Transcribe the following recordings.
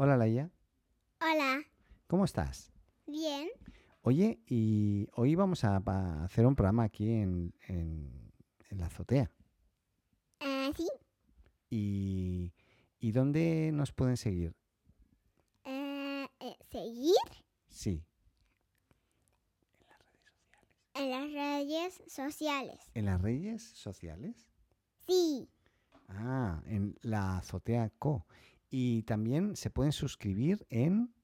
Hola, Laia. Hola. ¿Cómo estás? Bien. Oye, y hoy vamos a, hacer un programa aquí en, en- en la azotea. Ah, sí. ¿Y, ¿Y dónde nos pueden seguir? Eh, eh, ¿Seguir? Sí, En las redes sociales. en las redes sociales. Sí. Ah, en la azotea Co. Y también se pueden suscribir en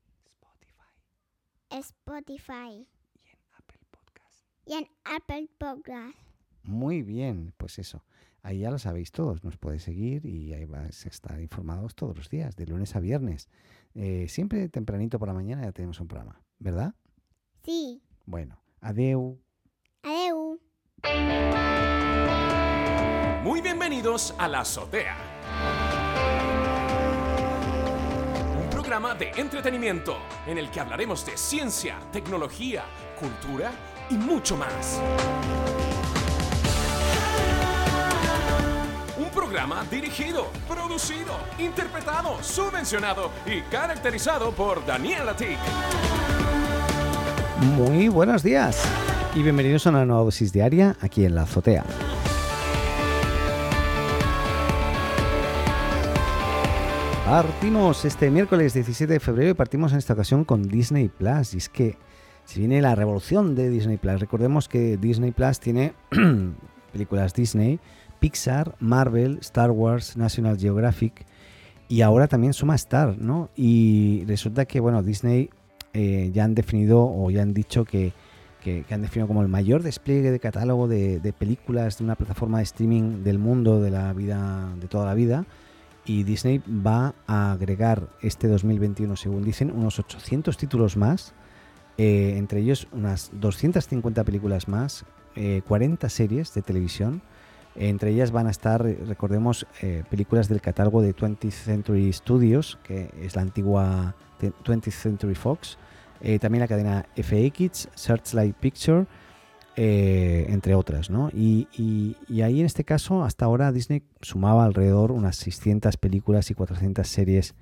Spotify Spotify. y en Apple Podcast. Y en Apple Podcast. Muy bien, pues eso. Ahí ya lo sabéis todos, nos podéis seguir y ahí vais a estar informados todos los días, de lunes a viernes. Eh, siempre tempranito por la mañana ya tenemos un programa, ¿verdad? Sí. Bueno, adeu. Adeu. Muy bienvenidos a La Azotea. Programa de entretenimiento en el que hablaremos de ciencia, tecnología, cultura y mucho más. Un programa dirigido, producido, interpretado, subvencionado y caracterizado por Daniela Tick. Muy buenos días y bienvenidos a una nueva dosis diaria aquí en la azotea. Partimos este miércoles 17 de febrero y partimos en esta ocasión con Disney Plus. Y es que se viene la revolución de Disney Plus. Recordemos que Disney Plus tiene películas Disney, Pixar, Marvel, Star Wars, National Geographic y ahora también suma Star, ¿no? Y resulta que, bueno, Disney eh, ya han definido o ya han dicho que, que- han definido como el mayor despliegue de catálogo de, de películas de una plataforma de streaming del mundo de la vida de toda la vida y Disney va a agregar este 2021 según dicen unos 800 títulos más eh, entre ellos unas 250 películas más eh, 40 series de televisión. Entre ellas van a estar, eh, recordemos, eh, películas del catálogo de 20th Century Studios, que es la antigua te- 20th Century Fox, también la cadena FX, Searchlight Picture, eh, entre otras. ¿no? Y, ahí en este caso, hasta ahora Disney sumaba alrededor unas 600 películas y 400 series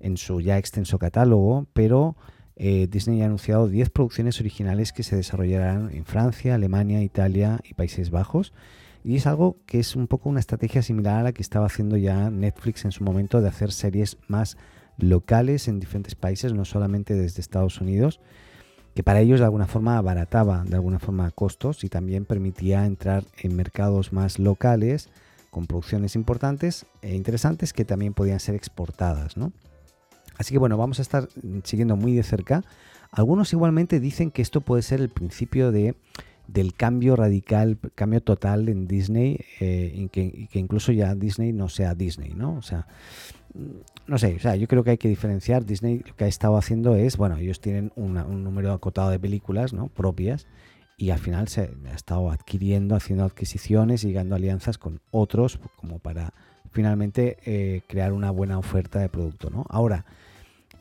en su ya extenso catálogo, pero eh, Disney ha anunciado 10 producciones originales que se desarrollarán en Francia, Alemania, Italia y Países Bajos. Y es algo que es un poco una estrategia similar a la que estaba haciendo ya Netflix en su momento de hacer series más locales en diferentes países, no solamente desde Estados Unidos, que para ellos de alguna forma abarataba de alguna forma costos y también permitía entrar en mercados más locales con producciones importantes e interesantes que también podían ser exportadas, ¿no? Así que bueno, vamos a estar siguiendo muy de cerca. Algunos igualmente dicen que esto puede ser el principio de del cambio radical, cambio total en Disney, eh, y, que, incluso ya Disney no sea Disney, ¿no? O sea, mm, no sé, o sea, yo creo que hay que diferenciar. Disney lo que ha estado haciendo es, bueno, ellos tienen una- un número acotado de películas, ¿no? Propias, y al final se ha estado adquiriendo, haciendo adquisiciones y llegando a alianzas con otros, como para finalmente eh, crear una buena oferta de producto, ¿no? Ahora,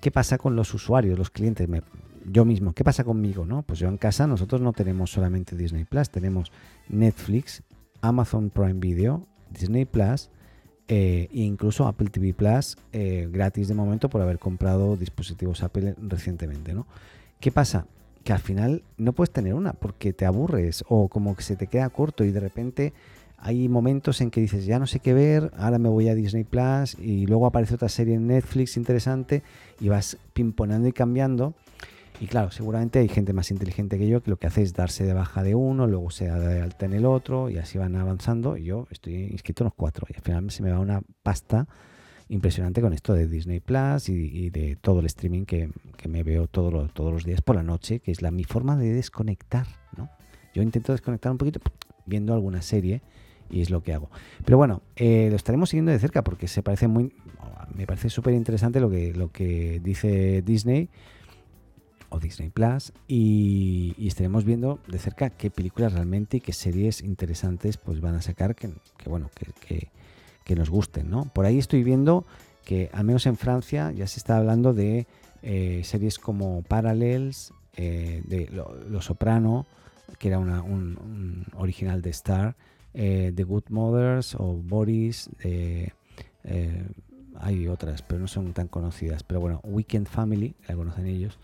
¿qué pasa con los usuarios, los clientes? Me- yo mismo, ¿qué pasa conmigo? No? Pues yo en casa nosotros no tenemos solamente Disney Plus, tenemos Netflix, Amazon Prime Video, Disney Plus eh, e incluso Apple TV Plus eh, gratis de momento por haber comprado dispositivos Apple recientemente. ¿no? ¿Qué pasa? Que al final no puedes tener una porque te aburres o como que se te queda corto y de repente hay momentos en que dices ya no sé qué ver, ahora me voy a Disney Plus y luego aparece otra serie en Netflix interesante y vas pimponeando y cambiando. Y claro, seguramente hay gente más inteligente que yo que lo que hace es darse de baja de uno, luego se da de alta en el otro y así van avanzando. Y yo estoy inscrito en los cuatro y al final se me va una pasta impresionante con esto de Disney Plus y, de todo el streaming que, que me veo todos los, todos los días por la noche, que es la, mi forma de desconectar. ¿no? Yo intento desconectar un poquito viendo alguna serie y es lo que hago. Pero bueno, eh, lo estaremos siguiendo de cerca porque se parece muy, me parece súper interesante lo que, lo que dice Disney Disney Plus y, estaremos viendo de cerca qué películas realmente y qué series interesantes pues van a sacar que, bueno que, nos gusten no por ahí estoy viendo que al menos en Francia ya se está hablando de eh, series como Parallels eh, de Lo, Soprano que era un, original de Star eh, The Good Mothers o Boris eh, eh, hay otras, pero no son tan conocidas. Pero bueno, Weekend Family, la conocen ellos.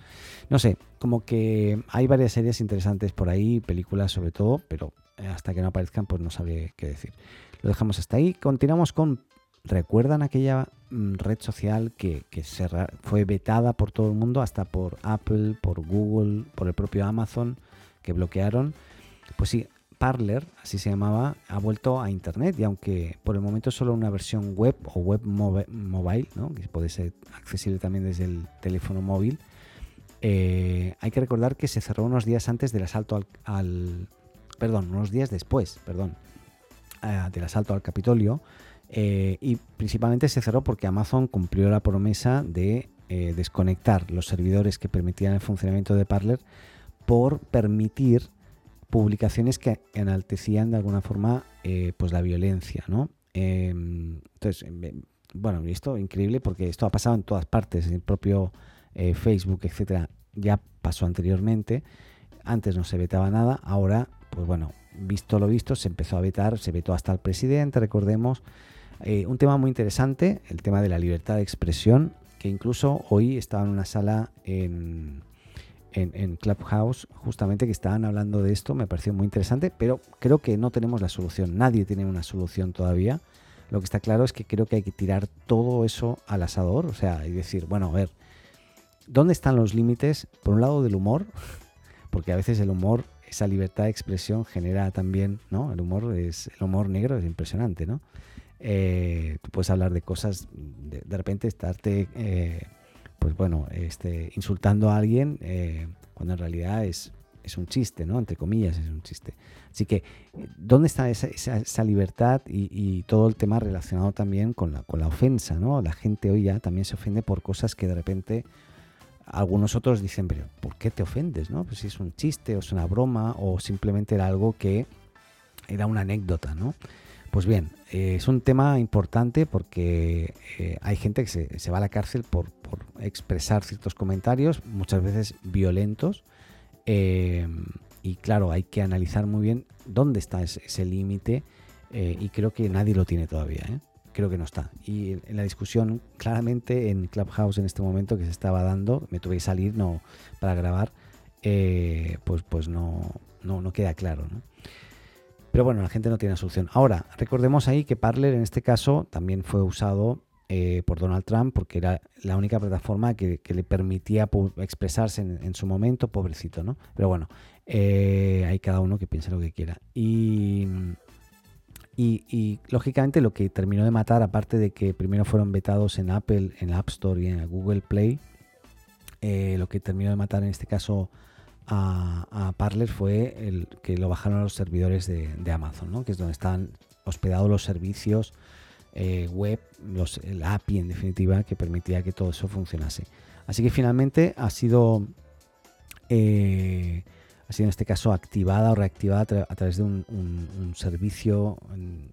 No sé, como que hay varias series interesantes por ahí, películas sobre todo, pero hasta que no aparezcan, pues no sabré qué decir. Lo dejamos hasta ahí. Continuamos con. ¿Recuerdan aquella mm, red social que, que fue vetada por todo el mundo, hasta por Apple, por Google, por el propio Amazon, que bloquearon? Pues sí, Parler, así se llamaba, ha vuelto a Internet y aunque por el momento solo una versión web o web mobile, ¿no? que puede ser accesible también desde el teléfono móvil, eh, hay que recordar que se cerró unos días antes del asalto al, al- perdón, unos días después, perdón, ah, del asalto al Capitolio eh, y principalmente se cerró porque Amazon cumplió la promesa de eh, desconectar los servidores que permitían el funcionamiento de Parler por permitir publicaciones que enaltecían de alguna forma eh, pues la violencia, ¿no? Eh, entonces, em, bueno, esto increíble porque esto ha pasado en todas partes, en el propio eh, Facebook, etcétera, ya pasó anteriormente. Antes no se vetaba nada, ahora, pues bueno, visto lo visto, se empezó a vetar, se vetó hasta el presidente, recordemos. Eh, un tema muy interesante, el tema de la libertad de expresión, que incluso hoy estaba en una sala en, en, en Clubhouse, justamente que estaban hablando de esto, me pareció muy interesante, pero creo que no tenemos la solución, nadie tiene una solución todavía. Lo que está claro es que creo que hay que tirar todo eso al asador, o sea, y decir, bueno, a ver, ¿dónde están los límites? Por un lado del humor, porque a veces el humor, esa libertad de expresión genera también, ¿no? El humor es, el humor negro es impresionante, ¿no? Eh, tú puedes hablar de cosas, de, de repente estarte, eh, pues bueno, este, insultando a alguien eh, cuando en realidad es, es un chiste, ¿no? Entre comillas es un chiste. Así que, ¿dónde está esa, libertad y, todo el tema relacionado también con la, con la ofensa, ¿no? La gente hoy ya también se ofende por cosas que de repente algunos otros dicen, pero ¿por qué te ofendes, no? Pues si es un chiste o es una broma o simplemente era algo que era una anécdota, ¿no? Pues bien, eh, es un tema importante porque eh, hay gente que se, se, va a la cárcel por, expresar ciertos comentarios, muchas veces violentos, eh, y claro, hay que analizar muy bien dónde está ese, límite y creo que nadie lo tiene todavía, creo que no está. Y en la discusión, claramente en Clubhouse en este momento que se estaba dando, me tuve que salir no, para grabar, pues, pues no, no, no queda claro. Pero bueno, la gente no tiene solución. Ahora, recordemos ahí que Parler en este caso también fue usado eh, por Donald Trump porque era la única plataforma que, le permitía expresarse en, su momento, pobrecito, ¿no? Pero bueno, eh, hay cada uno que piense lo que quiera. Y, lógicamente lo que terminó de matar, aparte de que primero fueron vetados en Apple, en App Store y en Google Play, eh, lo que terminó de matar en este caso a, Parler fue que lo bajaron a los servidores de, de Amazon, ¿no? que es donde están hospedados los servicios eh, web, los, el API en definitiva, que permitía que todo eso funcionase. Así que finalmente ha sido, eh, ha sido en este caso activada o reactivada a, tra a través de un, servicio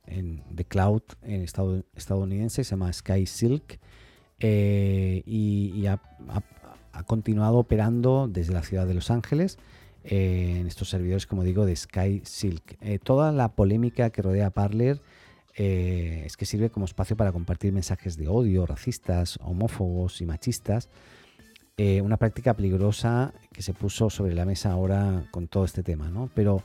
de cloud en estado, estadounidense, se llama Sky Silk, eh, y, ha, continuado operando desde la ciudad de Los Ángeles eh, en estos servidores, como digo, de Sky Silk. Toda la polémica que rodea Parler eh, es que sirve como espacio para compartir mensajes de odio, racistas, homófobos y machistas. Eh, una práctica peligrosa que se puso sobre la mesa ahora con todo este tema, ¿no? Pero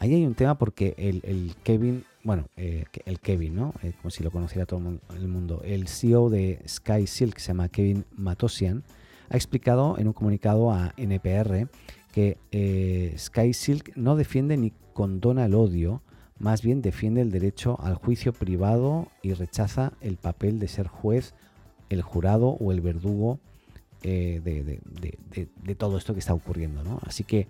ahí hay un tema porque el, Kevin, bueno, eh, el Kevin, ¿no? como si lo conociera todo el mundo, el CEO de Sky Silk, se llama Kevin Matosian, ha explicado en un comunicado a NPR que Sky Silk no defiende ni condona el odio, más bien defiende el derecho al juicio privado y rechaza el papel de ser juez, el jurado o el verdugo eh, de, todo esto que está ocurriendo. ¿no? Así que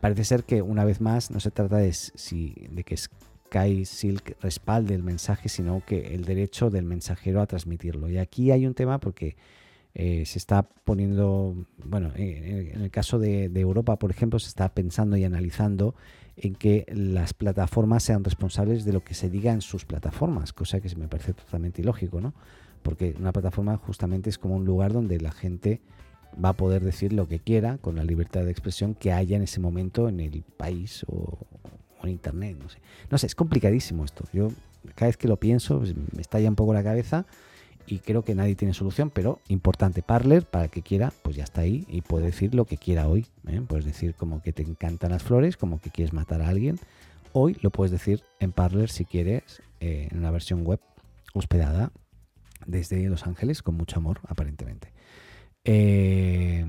parece ser que una vez más no se trata de, si, de que Sky Silk respalde el mensaje, sino que el derecho del mensajero a transmitirlo. Y aquí hay un tema porque eh, se está poniendo, bueno, eh, en el caso de, Europa, por ejemplo, se está pensando y analizando en que las plataformas sean responsables de lo que se diga en sus plataformas, cosa que me parece totalmente ilógico, ¿no? Porque una plataforma justamente es como un lugar donde la gente va a poder decir lo que quiera con la libertad de expresión que haya en ese momento en el país o, en internet, no sé. No sé, es complicadísimo esto. Yo cada vez que lo pienso pues, me estalla un poco la cabeza y creo que nadie tiene solución, pero importante, Parler, para el que quiera, pues ya está ahí y puede decir lo que quiera hoy. ¿eh? Puedes decir como que te encantan las flores, como que quieres matar a alguien. Hoy lo puedes decir en Parler si quieres, eh, en una versión web hospedada desde Los Ángeles, con mucho amor, aparentemente. Eh,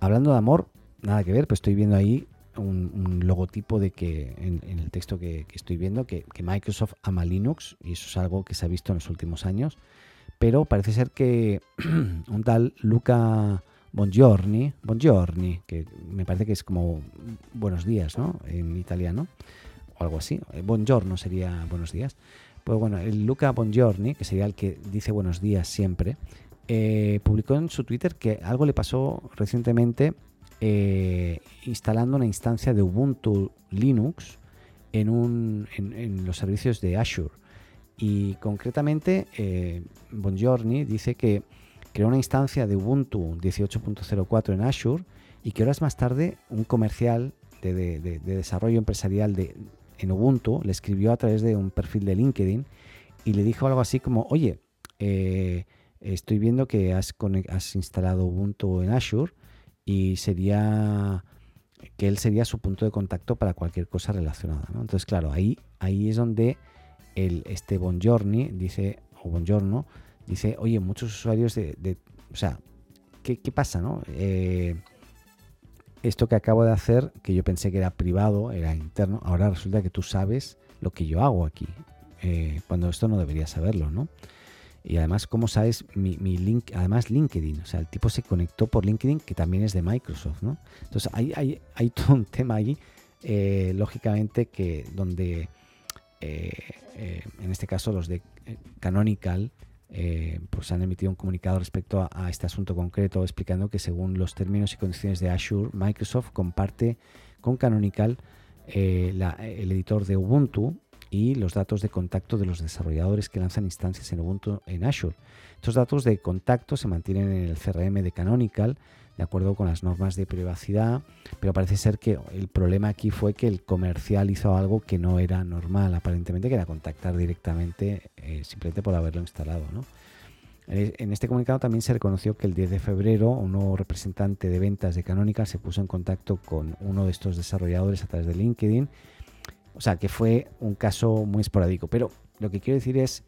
hablando de amor, nada que ver, pero estoy viendo ahí un, logotipo de que en, el texto que, estoy viendo que, que Microsoft ama Linux y eso es algo que se ha visto en los últimos años pero parece ser que un tal Luca Bongiorni, Bongiorni, que me parece que es como buenos días, ¿no? En italiano, o algo así. Eh, Buongiorno sería buenos días. Pues bueno, el Luca Bongiorni, que sería el que dice buenos días siempre, eh, publicó en su Twitter que algo le pasó recientemente eh, instalando una instancia de Ubuntu Linux en, los servicios de Azure. Y concretamente, eh, Bongiorni dice que creó una instancia de Ubuntu 18.04 en Azure y que horas más tarde un comercial de, de- de- de desarrollo empresarial de, en Ubuntu le escribió a través de un perfil de LinkedIn y le dijo algo así como, oye, eh, estoy viendo que has instalado Ubuntu en Azure y sería que él sería su punto de contacto para cualquier cosa relacionada. ¿no? Entonces, claro, ahí, ahí es donde el, este Bongiorni dice, o Bongiorno, dice, oye, muchos usuarios de, o sea, ¿qué, qué pasa, no? Eh, esto que acabo de hacer, que yo pensé que era privado, era interno, ahora resulta que tú sabes lo que yo hago aquí, eh, cuando esto no debería saberlo, ¿no? Y además, ¿cómo sabes mi, mi link? Además, LinkedIn, o sea, el tipo se conectó por LinkedIn, que también es de Microsoft, ¿no? Entonces, hay, hay, hay todo un tema ahí, eh, lógicamente, que donde eh, eh, en este caso los de Canonical, pues han emitido un comunicado respecto a, este asunto concreto, explicando que según los términos y condiciones de Azure, Microsoft comparte con Canonical el editor de Ubuntu y los datos de contacto de los desarrolladores que lanzan instancias en Ubuntu en Azure. Estos datos de contacto se mantienen en el CRM de Canonical, de acuerdo con las normas de privacidad, pero parece ser que el problema aquí fue que el comercial hizo algo que no era normal, aparentemente, que era contactar directamente eh, simplemente por haberlo instalado. en este comunicado también se reconoció que el 10 de febrero un nuevo representante de ventas de Canonical se puso en contacto con uno de estos desarrolladores a través de LinkedIn. O sea, que fue un caso muy esporádico. Pero lo que quiero decir es,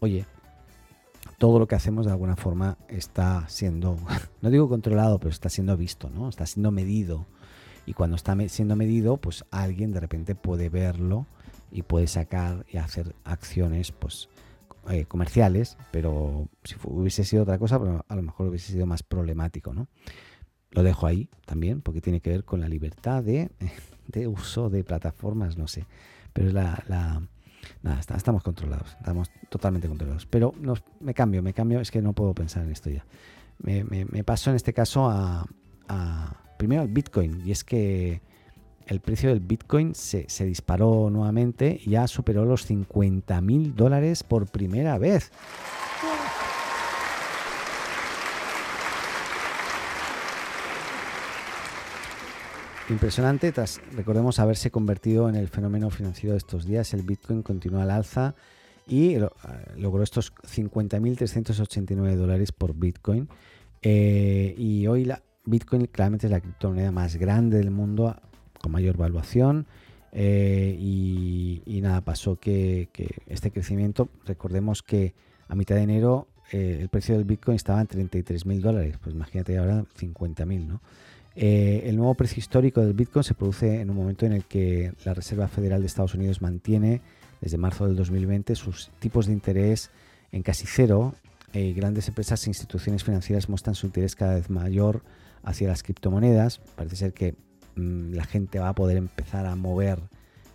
oye, todo lo que hacemos de alguna forma está siendo, no digo controlado, pero está siendo visto, ¿no? Está siendo medido. Y cuando está siendo medido, pues alguien de repente puede verlo y puede sacar y hacer acciones, pues, eh, comerciales, pero si hubiese sido otra cosa, a lo mejor hubiese sido más problemático, ¿no? Lo dejo ahí también, porque tiene que ver con la libertad de, uso de plataformas, no sé. Pero es la, nada, estamos controlados, estamos totalmente controlados. Pero nos- me cambio, me cambio, es que no puedo pensar en esto ya. Me, me- paso en este caso a, primero al Bitcoin, y es que el precio del Bitcoin se, se disparó nuevamente y ya superó los 50 mil dólares por primera vez. Impresionante, tras, recordemos, haberse convertido en el fenómeno financiero de estos días, el Bitcoin continúa al alza y lo- eh, logró estos 50.389 dólares por Bitcoin. Eh, y hoy la Bitcoin claramente es la criptomoneda más grande del mundo, con mayor valuación. eh, y, y nada, pasó que, que este crecimiento, recordemos que a mitad de enero eh, el precio del Bitcoin estaba en 33.000 dólares, pues imagínate ahora 50.000, ¿no? Eh, el nuevo precio histórico del Bitcoin se produce en un momento en el que la Reserva Federal de Estados Unidos mantiene desde marzo del 2020 sus tipos de interés en casi cero. Eh, grandes empresas e instituciones financieras muestran su interés cada vez mayor hacia las criptomonedas. Parece ser que mm, la gente va a poder empezar a mover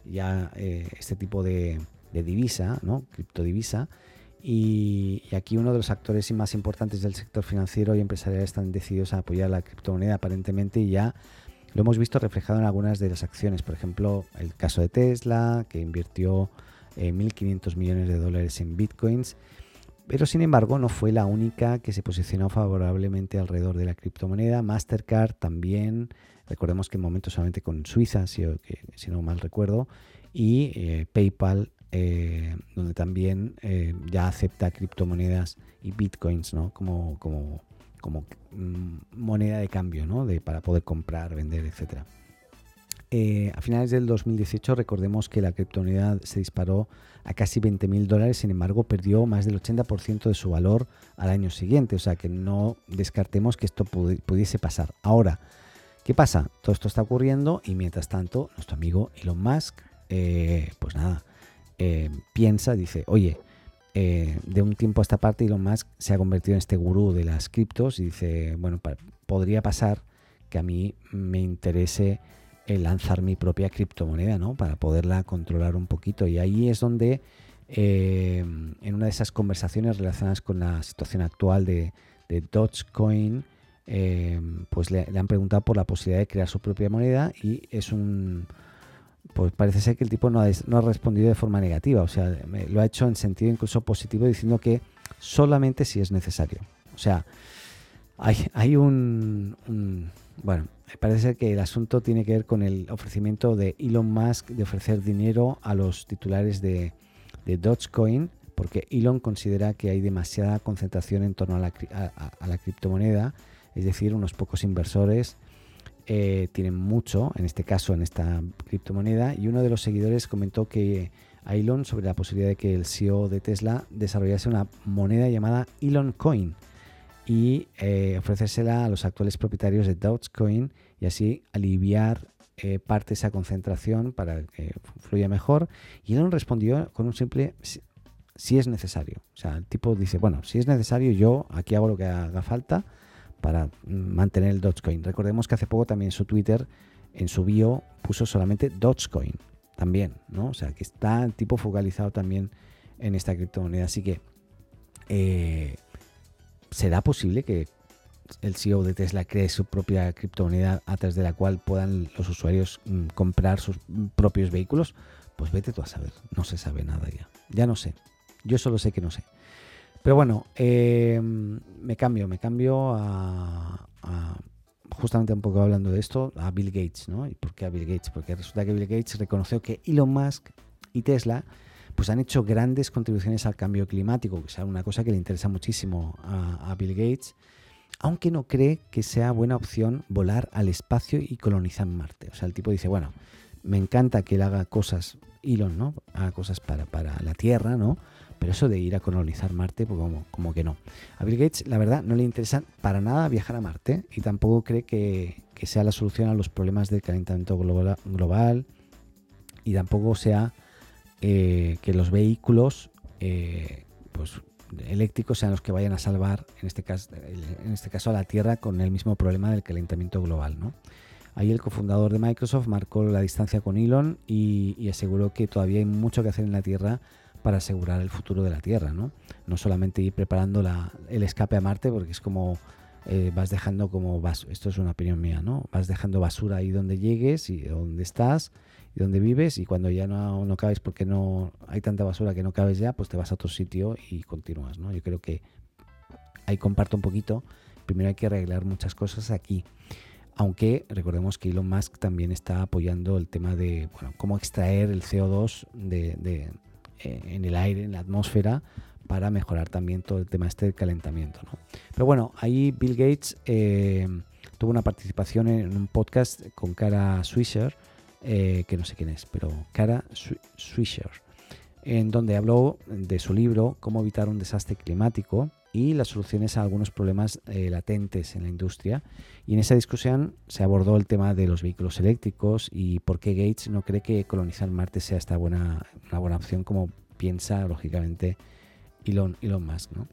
ya eh, este tipo de, de divisa, ¿no? criptodivisa. Y, aquí uno de los actores más importantes del sector financiero y empresarial están decididos a apoyar la criptomoneda aparentemente y ya lo hemos visto reflejado en algunas de las acciones. Por ejemplo, el caso de Tesla, que invirtió eh, 1.500 millones de dólares en bitcoins. Pero sin embargo no fue la única que se posicionó favorablemente alrededor de la criptomoneda. Mastercard también, recordemos que en momento solamente con Suiza, si, si no mal recuerdo, y eh, PayPal eh, donde también eh, ya acepta criptomonedas y bitcoins ¿no? como, como, mm, moneda de cambio ¿no? de, para poder comprar, vender, etc. a finales del 2018 recordemos que la criptomoneda se disparó a casi 20 mil dólares, sin embargo perdió más del 80% de su valor al año siguiente, o sea que no descartemos que esto pudiese pasar. Ahora, ¿qué pasa? Todo esto está ocurriendo y mientras tanto nuestro amigo Elon Musk, eh, pues nada, eh, piensa, dice, oye, eh, de un tiempo a esta parte Elon Musk se ha convertido en este gurú de las criptos y dice, bueno, podría pasar que a mí me interese el lanzar mi propia criptomoneda, ¿no? Para poderla controlar un poquito. Y ahí es donde, eh, en una de esas conversaciones relacionadas con la situación actual de, Dogecoin, pues le, han preguntado por la posibilidad de crear su propia moneda y es un pues parece ser que el tipo no ha, respondido de forma negativa, o sea, lo ha hecho en sentido incluso positivo diciendo que solamente si es necesario. O sea, hay, un, Bueno, parece ser que el asunto tiene que ver con el ofrecimiento de Elon Musk de ofrecer dinero a los titulares de, Dogecoin, porque Elon considera que hay demasiada concentración en torno a la criptomoneda, es decir, unos pocos inversores eh, tienen mucho, en este caso en esta criptomoneda, y uno de los seguidores comentó que a Elon sobre la posibilidad de que el CEO de Tesla desarrollase una moneda llamada Elon Coin y eh, ofrecérsela a los actuales propietarios de Dogecoin y así aliviar eh, parte de esa concentración para que fluya mejor. Y Elon respondió con un simple si es necesario. O sea, el tipo dice, bueno, si es necesario, yo aquí hago lo que haga falta para mantener el Dogecoin. Recordemos que hace poco también su Twitter, en su bio, puso solamente Dogecoin. También, ¿no? O sea, que está tipo focalizado también en esta criptomoneda. Así que, eh, ¿será posible que el CEO de Tesla cree su propia criptomoneda a través de la cual puedan los usuarios mm, comprar sus propios vehículos? Pues vete tú a saber, no se sabe nada ya. Ya no sé. Yo solo sé que no sé. Pero bueno, eh, me cambio, me cambio a, justamente un poco hablando de esto, a Bill Gates, ¿no? ¿Y por qué a Bill Gates? Porque resulta que Bill Gates reconoció que Elon Musk y Tesla pues han hecho grandes contribuciones al cambio climático, que es una cosa que le interesa muchísimo a, a Bill Gates, aunque no cree que sea buena opción volar al espacio y colonizar Marte. O sea, el tipo dice, bueno, me encanta que él haga cosas, Elon, ¿no? Haga cosas para, para la Tierra, ¿no? Pero eso de ir a colonizar Marte, pues como, como que no. A Bill Gates, la verdad, no le interesa para nada viajar a Marte y tampoco cree que, sea la solución a los problemas del calentamiento global, y tampoco sea eh, que los vehículos eh, pues, eléctricos sean los que vayan a salvar, en este, caso, en este caso, a la Tierra con el mismo problema del calentamiento global. ¿no? Ahí el cofundador de Microsoft marcó la distancia con Elon y, y aseguró que todavía hay mucho que hacer en la Tierra para asegurar el futuro de la Tierra, ¿no? No solamente ir preparando el escape a Marte, porque es como eh, vas dejando como vas, esto es una opinión mía, ¿no? Vas dejando basura ahí donde llegues y donde estás y donde vives y cuando ya no, no cabes porque no hay tanta basura que no cabes ya, pues te vas a otro sitio y continúas, ¿no? Yo creo que ahí comparto un poquito. Primero hay que arreglar muchas cosas aquí. Aunque recordemos que Elon Musk también está apoyando el tema de bueno, cómo extraer el CO2 de, eh, en el aire, en la atmósfera, para mejorar también todo el tema este calentamiento. Pero bueno, ahí Bill Gates eh, tuvo una participación en un podcast con Cara Swisher, eh, que no sé quién es, pero Cara Swisher, en donde habló de su libro Cómo evitar un desastre climático y las soluciones a algunos problemas latentes en la industria. Y en esa discusión se abordó el tema de los vehículos eléctricos y por qué Gates no cree que colonizar Marte sea esta buena, una buena opción como piensa lógicamente Elon, Elon Musk. ¿no?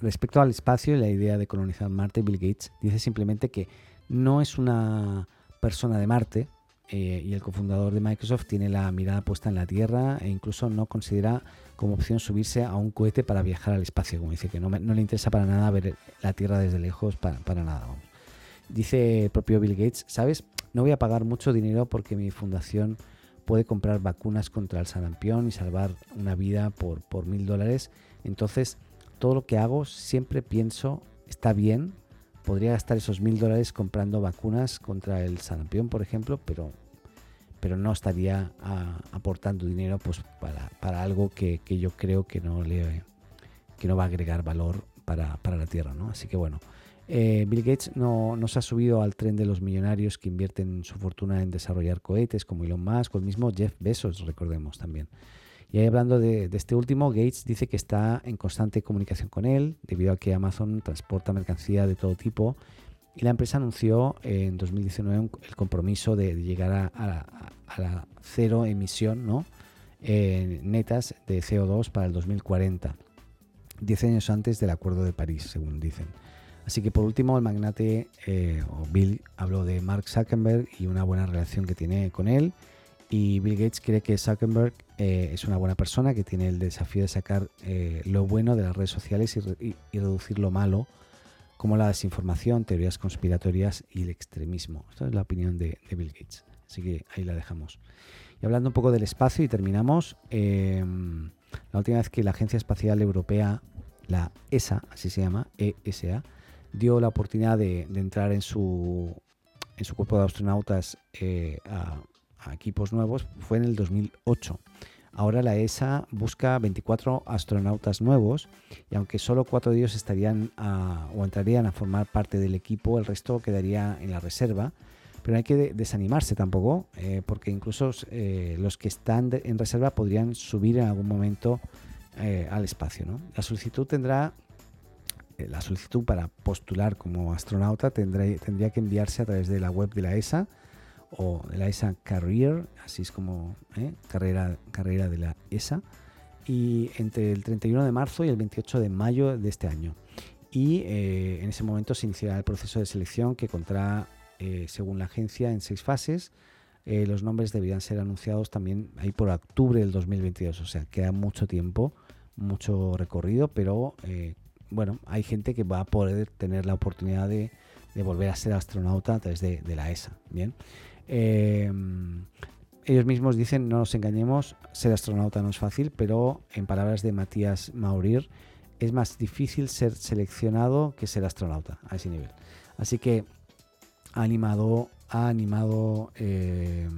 Respecto al espacio y la idea de colonizar Marte, Bill Gates dice simplemente que no es una persona de Marte eh, y el cofundador de Microsoft tiene la mirada puesta en la Tierra e incluso no considera como opción subirse a un cohete para viajar al espacio, como dice que no, le interesa para nada ver la Tierra desde lejos, para, nada. Dice el propio Bill Gates, ¿sabes? No voy a pagar mucho dinero porque mi fundación puede comprar vacunas contra el sarampión y salvar una vida por, por mil dólares. Entonces, todo lo que hago siempre pienso, está bien, podría gastar esos mil dólares comprando vacunas contra el sarampión, por ejemplo, pero, pero no estaría a- aportando dinero pues para, para algo que, que yo creo que no le que no va a agregar valor para, para la Tierra, ¿no? Así que bueno, eh, Bill Gates no, no se ha subido al tren de los millonarios que invierten su fortuna en desarrollar cohetes como Elon Musk o el mismo Jeff Bezos, recordemos también. Y ahí hablando de, de este último, Gates dice que está en constante comunicación con él debido a que Amazon transporta mercancía de todo tipo y la empresa anunció en 2019 un- el compromiso de, de llegar a, a la- a la cero emisión ¿no? Eh, netas de CO2 para el 2040, 10 años antes del Acuerdo de París, según dicen. Así que por último, el magnate eh, o Bill habló de Mark Zuckerberg y una buena relación que tiene con él. Y Bill Gates cree que Zuckerberg eh, es una buena persona que tiene el desafío de sacar eh, lo bueno de las redes sociales y, re- y- y reducir lo malo, como la desinformación, teorías conspiratorias y el extremismo. Esta es la opinión de, Bill Gates. Así que ahí la dejamos. Y hablando un poco del espacio y terminamos, eh, la última vez que la Agencia Espacial Europea, la ESA, así se llama, ESA, dio la oportunidad de, de entrar en su, en su cuerpo de astronautas eh, a, equipos nuevos fue en el 2008. Ahora la ESA busca 24 astronautas nuevos y aunque solo cuatro de ellos estarían o entrarían a formar parte del equipo, el resto quedaría en la reserva. Pero no hay que de- desanimarse tampoco, eh, porque incluso eh, los que están en reserva podrían subir en algún momento eh, al espacio. La solicitud tendrá la solicitud para postular como astronauta tendrá, tendría que enviarse a través de la web de la ESA o de la ESA Career, así es como ¿eh? carrera, carrera de la ESA, y entre el 31 de marzo y el 28 de mayo de este año. Y eh, en ese momento se iniciará el proceso de selección que contará, eh, según la agencia, en seis fases. Los nombres deberían ser anunciados también ahí por octubre del 2022, o sea, queda mucho tiempo, mucho recorrido, pero bueno, hay gente que va a poder tener la oportunidad de, de volver a ser astronauta a través de, de la ESA. Bien. Eh, ellos mismos dicen, no nos engañemos, ser astronauta no es fácil, pero en palabras de Matías Maurir, es más difícil ser seleccionado que ser astronauta a ese nivel. Así que ha animado, animado eh,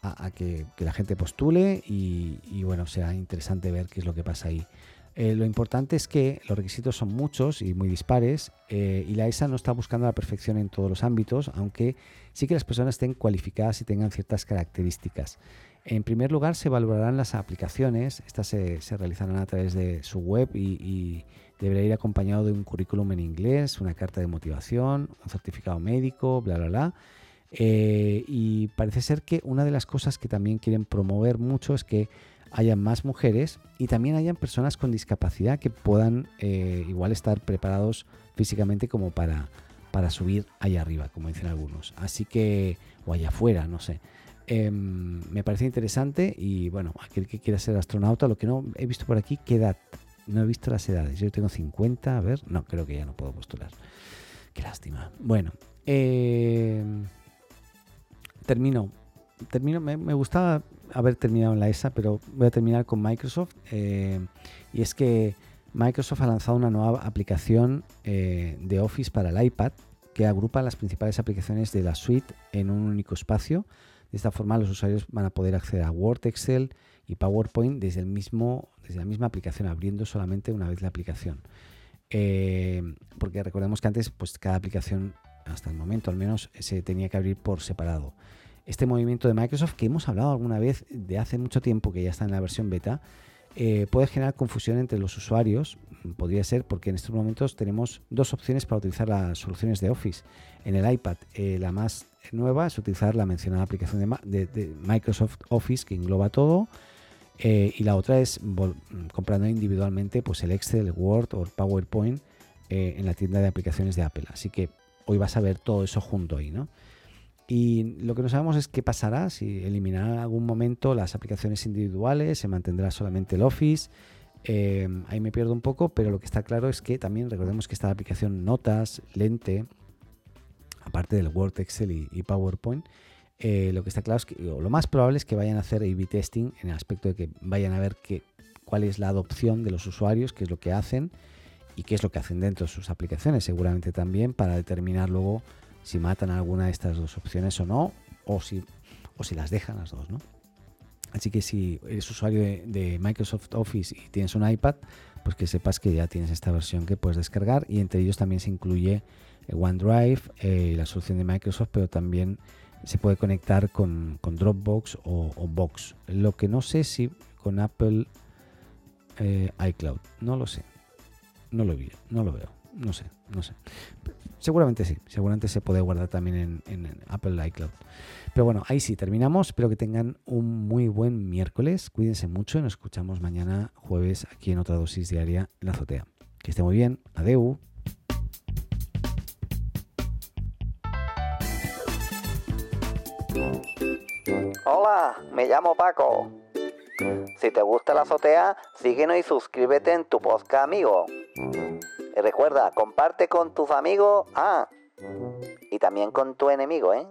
a, que la gente postule y, y, bueno, será interesante ver qué es lo que pasa ahí. Eh, lo importante es que los requisitos son muchos y muy dispares eh, y la ESA no está buscando la perfección en todos los ámbitos, aunque sí que las personas estén cualificadas y tengan ciertas características. En primer lugar, se valorarán las aplicaciones. Estas se, realizarán a través de su web y, y, deberá ir acompañado de un currículum en inglés, una carta de motivación, un certificado médico, bla, bla, bla. Eh, y parece ser que una de las cosas que también quieren promover mucho es que haya más mujeres y también hayan personas con discapacidad que puedan eh, igual estar preparados físicamente como para, para subir allá arriba, como dicen algunos. Así que, o allá afuera, no sé. Eh, me parece interesante y bueno, aquel que quiera ser astronauta, lo que no he visto por aquí, ¿qué edad? No he visto las edades. Yo tengo 50, a ver, no, creo que ya no puedo postular. Qué lástima. Bueno, eh, termino. Termino, me, me, gustaba haber terminado en la ESA, pero voy a terminar con Microsoft. Eh, y es que Microsoft ha lanzado una nueva aplicación eh, de Office para el iPad que agrupa las principales aplicaciones de la suite en un único espacio. De esta forma los usuarios van a poder acceder a Word, Excel y PowerPoint desde, el mismo, desde la misma aplicación, abriendo solamente una vez la aplicación. Eh, porque recordemos que antes pues, cada aplicación, hasta el momento al menos, se tenía que abrir por separado. Este movimiento de Microsoft, que hemos hablado alguna vez de hace mucho tiempo, que ya está en la versión beta, eh, puede generar confusión entre los usuarios. Podría ser porque en estos momentos tenemos dos opciones para utilizar las soluciones de Office. En el iPad, eh, la más nueva es utilizar la mencionada aplicación de, Microsoft Office que engloba todo. Eh, y la otra es comprando individualmente pues el Excel, el Word o PowerPoint en la tienda de aplicaciones de Apple. Así que hoy vas a ver todo eso junto ahí, ¿no? Y lo que no sabemos es qué pasará, si eliminarán en algún momento las aplicaciones individuales, se mantendrá solamente el Office. Eh, ahí me pierdo un poco, pero lo que está claro es que también recordemos que esta aplicación Notas, Lente, aparte del Word, Excel y, y PowerPoint, eh, lo que está claro es que lo más probable es que vayan a hacer A-B testing en el aspecto de que vayan a ver que, cuál es la adopción de los usuarios, qué es lo que hacen y qué es lo que hacen dentro de sus aplicaciones, seguramente también para determinar luego si matan alguna de estas dos opciones o no, o si, o si las dejan las dos, ¿no? Así que si eres usuario de, Microsoft Office y tienes un iPad, pues que sepas que ya tienes esta versión que puedes descargar y entre ellos también se incluye eh, OneDrive, eh, la solución de Microsoft, pero también se puede conectar con, con Dropbox o, o Box. Lo que no sé si con Apple eh, iCloud, no lo sé, no lo vi, no lo veo, no sé, no sé. Seguramente sí, seguramente se puede guardar también en, en- Apple iCloud. Pero bueno, ahí sí, terminamos. Espero que tengan un muy buen miércoles. Cuídense mucho y nos escuchamos mañana jueves aquí en otra dosis diaria en la azotea. Que esté muy bien. Adeu. Hola, me llamo Paco. Si te gusta la azotea, síguenos y suscríbete en tu podcast amigo. Recuerda, comparte con tus amigos, ah, y también con tu enemigo, ¿eh?